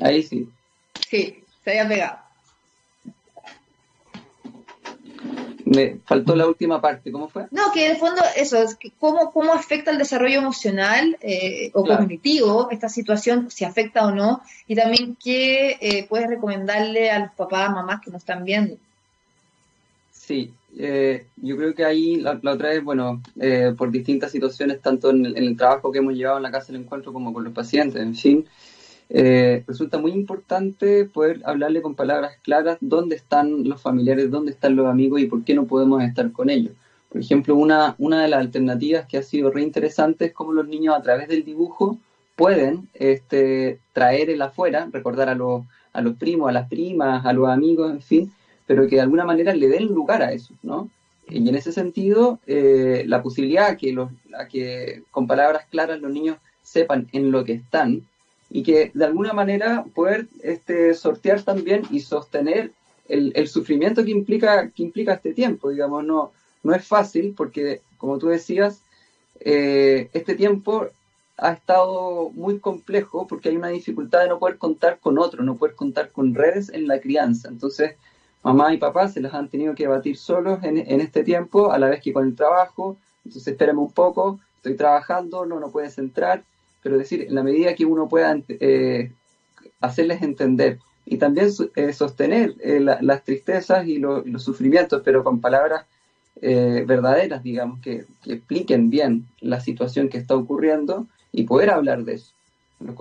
Ahí sí. Sí, se había pegado. Me faltó la última parte, ¿cómo fue? No, que de fondo eso, es cómo, cómo afecta el desarrollo emocional eh, o cognitivo esta situación, si afecta o no, y también qué eh, puedes recomendarle a los papás, mamás que nos están viendo. Sí, eh, yo creo que ahí la, otra vez, bueno, por distintas situaciones, tanto en el, en el, trabajo que hemos llevado en la casa del encuentro como con los pacientes, en fin, eh, resulta muy importante poder hablarle con palabras claras dónde están los familiares, dónde están los amigos y por qué no podemos estar con ellos. Por ejemplo, una, una de las alternativas que ha sido re interesante es cómo los niños a través del dibujo pueden este, traer el afuera, recordar a los, a los primos, a las primas, a los amigos, en fin, pero que de alguna manera le den lugar a eso, ¿no? Y en ese sentido, eh, la posibilidad que, los, a que con palabras claras los niños sepan en lo que están, y que de alguna manera poder este, sortear también y sostener el, el, sufrimiento que implica, que implica este tiempo, digamos, no, no es fácil porque, como tú decías, eh, este tiempo ha estado muy complejo porque hay una dificultad de no poder contar con otro, no poder contar con redes en la crianza. Entonces, mamá y papá se las han tenido que batir solos en, en este tiempo, a la vez que con el trabajo. Entonces, espérame un poco, estoy trabajando, no, no puedes entrar pero decir, en la medida que uno pueda eh, hacerles entender y también eh, sostener eh, las tristezas y, los sufrimientos, pero con palabras verdaderas, digamos, que, expliquen bien la situación que está ocurriendo y poder hablar de eso.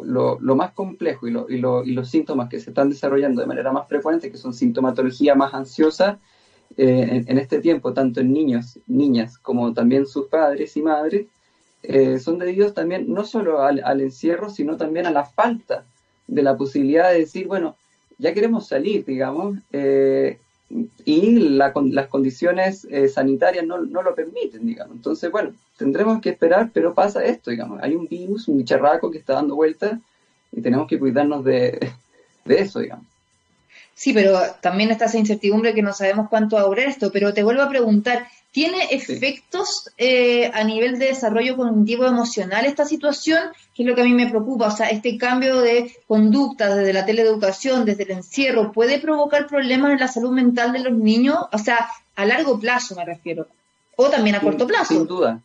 Lo, más complejo y, los síntomas que se están desarrollando de manera más frecuente, que son sintomatología más ansiosa en, en, este tiempo, tanto en niños, niñas, como también sus padres y madres, eh, son debidos también no solo al, encierro, sino también a la falta de la posibilidad de decir, bueno, ya queremos salir, digamos, eh, y las condiciones eh, sanitarias no, lo permiten, digamos. Entonces, bueno, tendremos que esperar, pero pasa esto, digamos. Hay un virus, un bicharraco que está dando vuelta y tenemos que cuidarnos de, de eso, digamos. Sí, pero también está esa incertidumbre que no sabemos cuánto va a durar esto. Pero te vuelvo a preguntar, ¿Tiene efectos eh, a nivel de desarrollo cognitivo emocional esta situación? Que es lo que a mí me preocupa. O sea, este cambio de conducta desde la teleeducación, desde el encierro, ¿puede provocar problemas en la salud mental de los niños? O sea, a largo plazo me refiero. O también a corto plazo. Sin duda.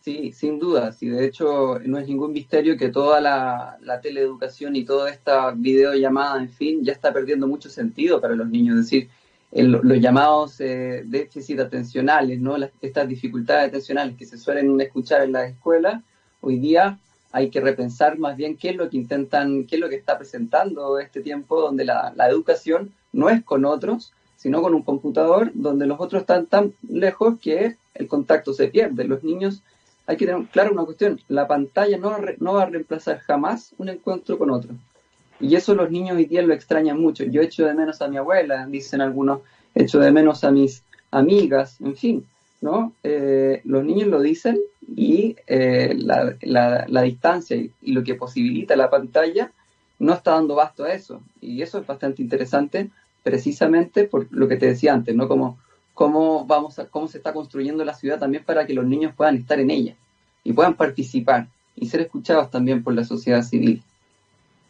Sí, sin duda. Sí, de hecho, no es ningún misterio que toda la, la teleeducación y toda esta videollamada, en fin, ya está perdiendo mucho sentido para los niños. Es decir, los llamados eh, déficit atencionales, ¿no? estas dificultades atencionales que se suelen escuchar en las escuelas, hoy día hay que repensar más bien qué es lo que intentan, qué es lo que está presentando este tiempo donde la, educación no es con otros, sino con un computador donde los otros están tan lejos que el contacto se pierde. Los niños, hay que tener claro una cuestión, la pantalla no, no va a reemplazar jamás un encuentro con otro. Y eso los niños hoy día lo extrañan mucho. Yo echo de menos a mi abuela, dicen algunos, echo de menos a mis amigas, en fin, ¿no? Eh, los niños lo dicen y eh, la, la, distancia y, lo que posibilita la pantalla no está dando basto a eso. Y eso es bastante interesante precisamente por lo que te decía antes, ¿no? Como cómo, vamos a, cómo se está construyendo la ciudad también para que los niños puedan estar en ella y puedan participar y ser escuchados también por la sociedad civil.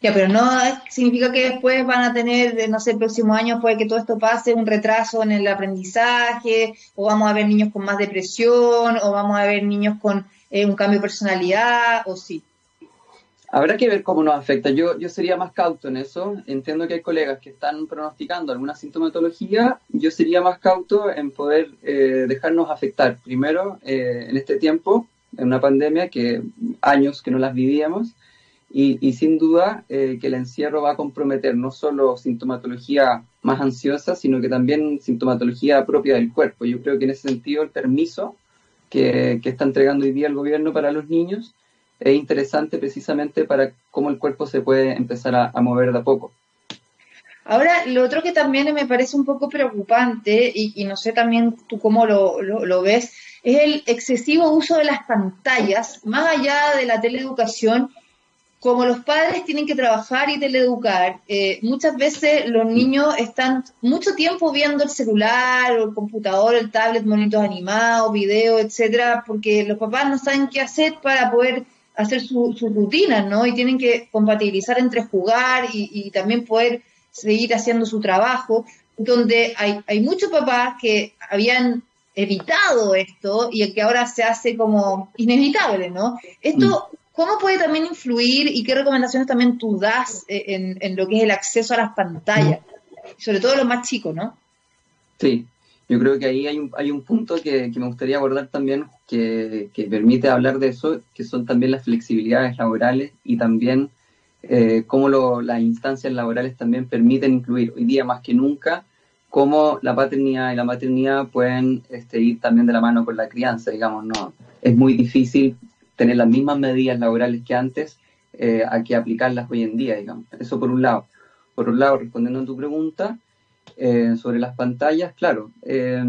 Ya, pero no significa que después van a tener, no sé, el próximo año puede que todo esto pase, un retraso en el aprendizaje, o vamos a ver niños con más depresión, o vamos a ver niños con eh, un cambio de personalidad, o sí. Habrá que ver cómo nos afecta. Yo, yo sería más cauto en eso. Entiendo que hay colegas que están pronosticando alguna sintomatología. Yo sería más cauto en poder eh, dejarnos afectar. Primero, eh, en este tiempo, en una pandemia que años que no las vivíamos, y, sin duda eh, que el encierro va a comprometer no solo sintomatología más ansiosa, sino que también sintomatología propia del cuerpo. Yo creo que en ese sentido el permiso que, está entregando hoy día el gobierno para los niños es interesante precisamente para cómo el cuerpo se puede empezar a, mover de a poco. Ahora, lo otro que también me parece un poco preocupante, y, no sé también tú cómo lo, lo, ves, es el excesivo uso de las pantallas, más allá de la teleeducación, como los padres tienen que trabajar y teleeducar, eh, muchas veces los niños están mucho tiempo viendo el celular o el computador, el tablet, monitos animados, videos, etcétera, porque los papás no saben qué hacer para poder hacer su rutinas, ¿no? Y tienen que compatibilizar entre jugar y, también poder seguir haciendo su trabajo, donde hay, hay muchos papás que habían evitado esto y que ahora se hace como inevitable, ¿no? Esto mm. ¿Cómo puede también influir y qué recomendaciones también tú das eh, en, lo que es el acceso a las pantallas? Sobre todo los más chicos, ¿no? Sí, yo creo que ahí hay un, hay un punto que, me gustaría abordar también que, permite hablar de eso, que son también las flexibilidades laborales y también eh, cómo las instancias laborales también permiten incluir hoy día más que nunca cómo la paternidad y la maternidad pueden este, ir también de la mano con la crianza, digamos, no. Es muy difícil tener las mismas medidas laborales que antes, eh, hay que aplicarlas hoy en día, digamos. Eso por un lado. Por un lado, respondiendo a tu pregunta eh, sobre las pantallas, claro, eh,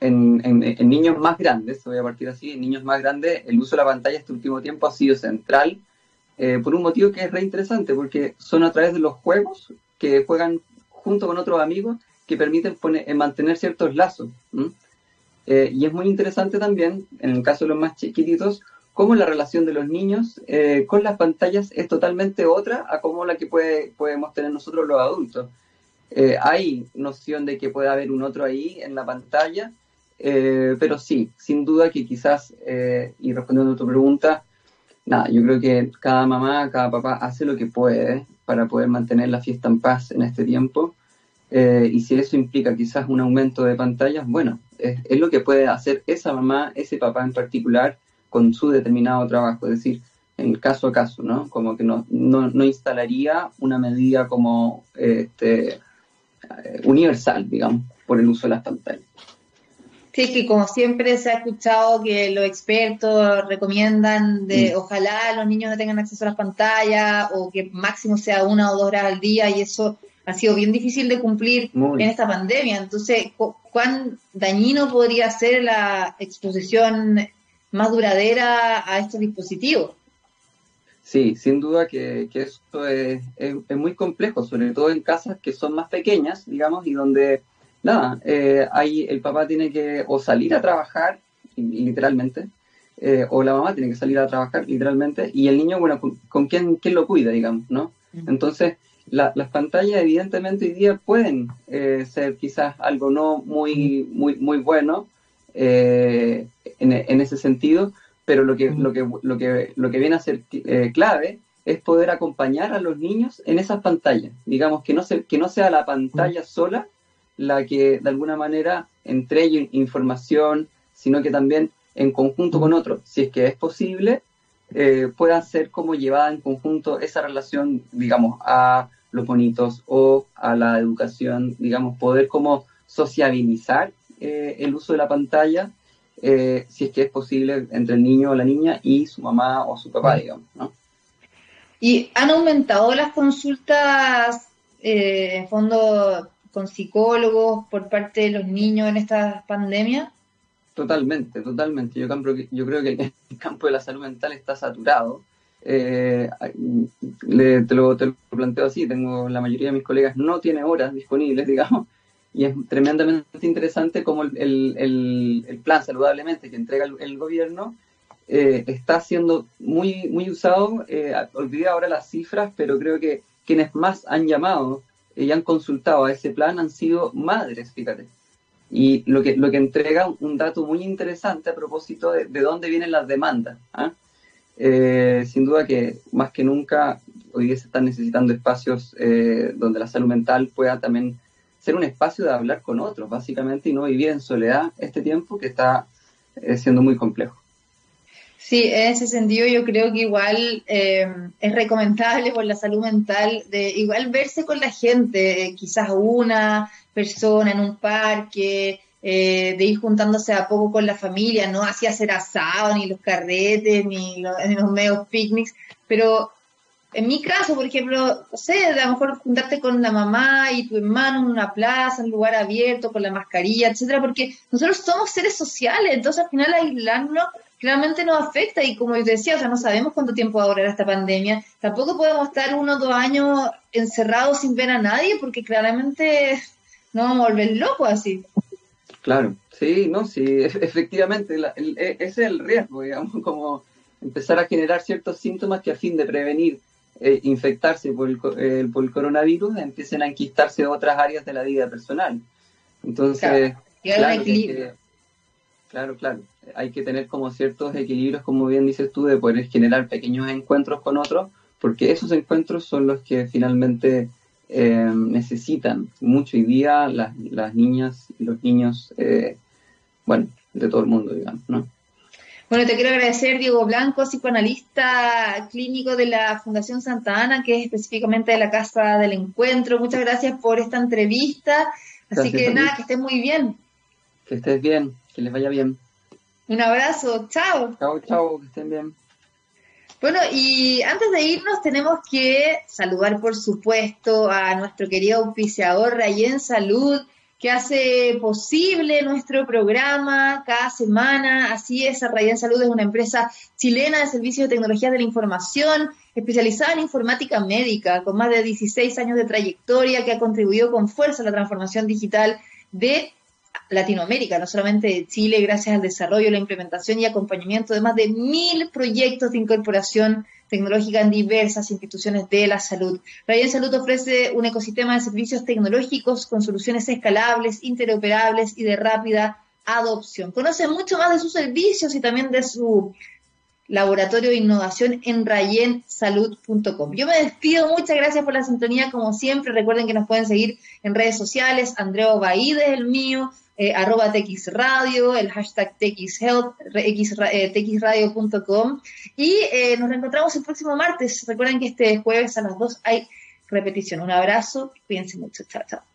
en, niños más grandes, voy a partir así, en niños más grandes, el uso de la pantalla este último tiempo ha sido central por un motivo que es re interesante, porque son a través de los juegos que juegan junto con otros amigos que permiten poner, mantener ciertos lazos. Eh, y es muy interesante también, en el caso de los más chiquititos, cómo la relación de los niños eh, con las pantallas es totalmente otra a como la que puede, podemos tener nosotros los adultos. Eh, hay noción de que puede haber un otro ahí en la pantalla, pero sí, sin duda que quizás, y respondiendo a tu pregunta, nada, yo creo que cada mamá, cada papá hace lo que puede para poder mantener la fiesta en paz en este tiempo. y si eso implica quizás un aumento de pantallas, bueno, es, lo que puede hacer esa mamá, ese papá en particular, con su determinado trabajo, es decir, en caso a caso, ¿no? Como que no, no, instalaría una medida como este, eh, universal, digamos, por el uso de las pantallas. Sí, que como siempre se ha escuchado que los expertos recomiendan de mm. ojalá los niños no tengan acceso a las pantallas o que máximo sea una o dos horas al día y eso ha sido bien difícil de cumplir en esta pandemia. Entonces, ¿cuán dañino podría ser la exposición más duradera a estos dispositivos? Sí, sin duda que, esto es, muy complejo, sobre todo en casas que son más pequeñas, digamos, y donde, nada, eh, ahí el papá tiene que o salir a trabajar, literalmente, eh, o la mamá tiene que salir a trabajar, literalmente, y el niño, bueno, ¿con, quién, quién, lo cuida, digamos, no? Entonces, las pantallas evidentemente hoy día pueden eh, ser quizás algo no muy, muy, muy bueno eh, en, ese sentido, pero lo que, lo que, lo que, lo que viene a ser eh, clave es poder acompañar a los niños en esas pantallas. Digamos que no, se, que no sea la pantalla sola la que de alguna manera entregue información, sino que también en conjunto con otros, si es que es posible, eh, pueda ser como llevada en conjunto esa relación, digamos, a los bonitos o a la educación, digamos, poder como sociabilizar eh, el uso de la pantalla, eh, si es que es posible, entre el niño o la niña y su mamá o su papá, digamos, ¿no? ¿Y han aumentado las consultas, eh, en fondo, con psicólogos por parte de los niños en esta pandemia? Totalmente, totalmente. Yo, yo creo que el campo de la salud mental está saturado. Eh, te, lo, planteo así, tengo la mayoría de mis colegas no tiene horas disponibles, digamos, y es tremendamente interesante cómo el, plan saludablemente que entrega el, gobierno eh, está siendo muy, muy usado. Eh, olvidé ahora las cifras, pero creo que quienes más han llamado y han consultado a ese plan han sido madres, fíjate. Y lo que, lo que entrega un dato muy interesante a propósito de, de dónde vienen las demandas. ¿ah? Eh, sin duda que más que nunca hoy día se están necesitando espacios eh, donde la salud mental pueda también ser un espacio de hablar con otros, básicamente, y no vivir en soledad este tiempo que está eh, siendo muy complejo. Sí, en ese sentido yo creo que igual es recomendable por la salud mental de igual verse con la gente, quizás una persona en un parque, eh, de ir juntándose a poco con la familia, no hacía hacer asado, ni los carretes, ni los, medios picnics, pero en mi caso, por ejemplo, no sé, a lo mejor juntarte con la mamá y tu hermano en una plaza, en un lugar abierto, con la mascarilla, etcétera, porque nosotros somos seres sociales, entonces al final aislarnos claramente nos afecta. Y como yo decía, o sea, no sabemos cuánto tiempo va a durar esta pandemia, tampoco podemos estar uno o dos años encerrados sin ver a nadie porque claramente nos vamos a volver locos así. Claro, sí, no, sí, efectivamente, e, ese es el riesgo, digamos, como empezar a generar ciertos síntomas que a fin de prevenir eh, infectarse por el, eh, por el coronavirus empiecen a enquistarse otras áreas de la vida personal. Entonces, claro, claro, claro, hay que tener como ciertos equilibrios, como bien dices tú, de poder generar pequeños encuentros con otros, porque esos encuentros son los que finalmente eh, necesitan mucho hoy día las, las niñas y los niños, eh, bueno, de todo el mundo, digamos, ¿no? Bueno, te quiero agradecer, Diego Blanco, psicoanalista clínico de la Fundación Santa Ana, que es específicamente de la Casa del Encuentro. Muchas gracias por esta entrevista. Así que nada, que estés muy bien. Que estés bien, que les vaya bien. Un abrazo, chao. Chao, chao, que estén bien. Bueno, y antes de irnos tenemos que saludar, por supuesto, a nuestro querido auspiciador Rayen Salud, que hace posible nuestro programa cada semana. Así es, Rayen Salud es una empresa chilena de servicios de tecnologías de la información, especializada en informática médica, con más de 16 años de trayectoria, que ha contribuido con fuerza a la transformación digital de Latinoamérica, no solamente de Chile, gracias al desarrollo, la implementación y acompañamiento de más de mil proyectos de incorporación tecnológica en diversas instituciones de la salud. Ryan Salud ofrece un ecosistema de servicios tecnológicos con soluciones escalables, interoperables y de rápida adopción. Conoce mucho más de sus servicios y también de su laboratorio de innovación en rayensalud.com. Yo me despido, muchas gracias por la sintonía, como siempre, recuerden que nos pueden seguir en redes sociales, Andreo Baide el mío, eh, arroba TXRadio, el hashtag TXHealth, eh, txradio.com y eh, nos reencontramos el próximo martes. Recuerden que este jueves a las 2 hay repetición. Un abrazo, cuídense mucho, chao, chao.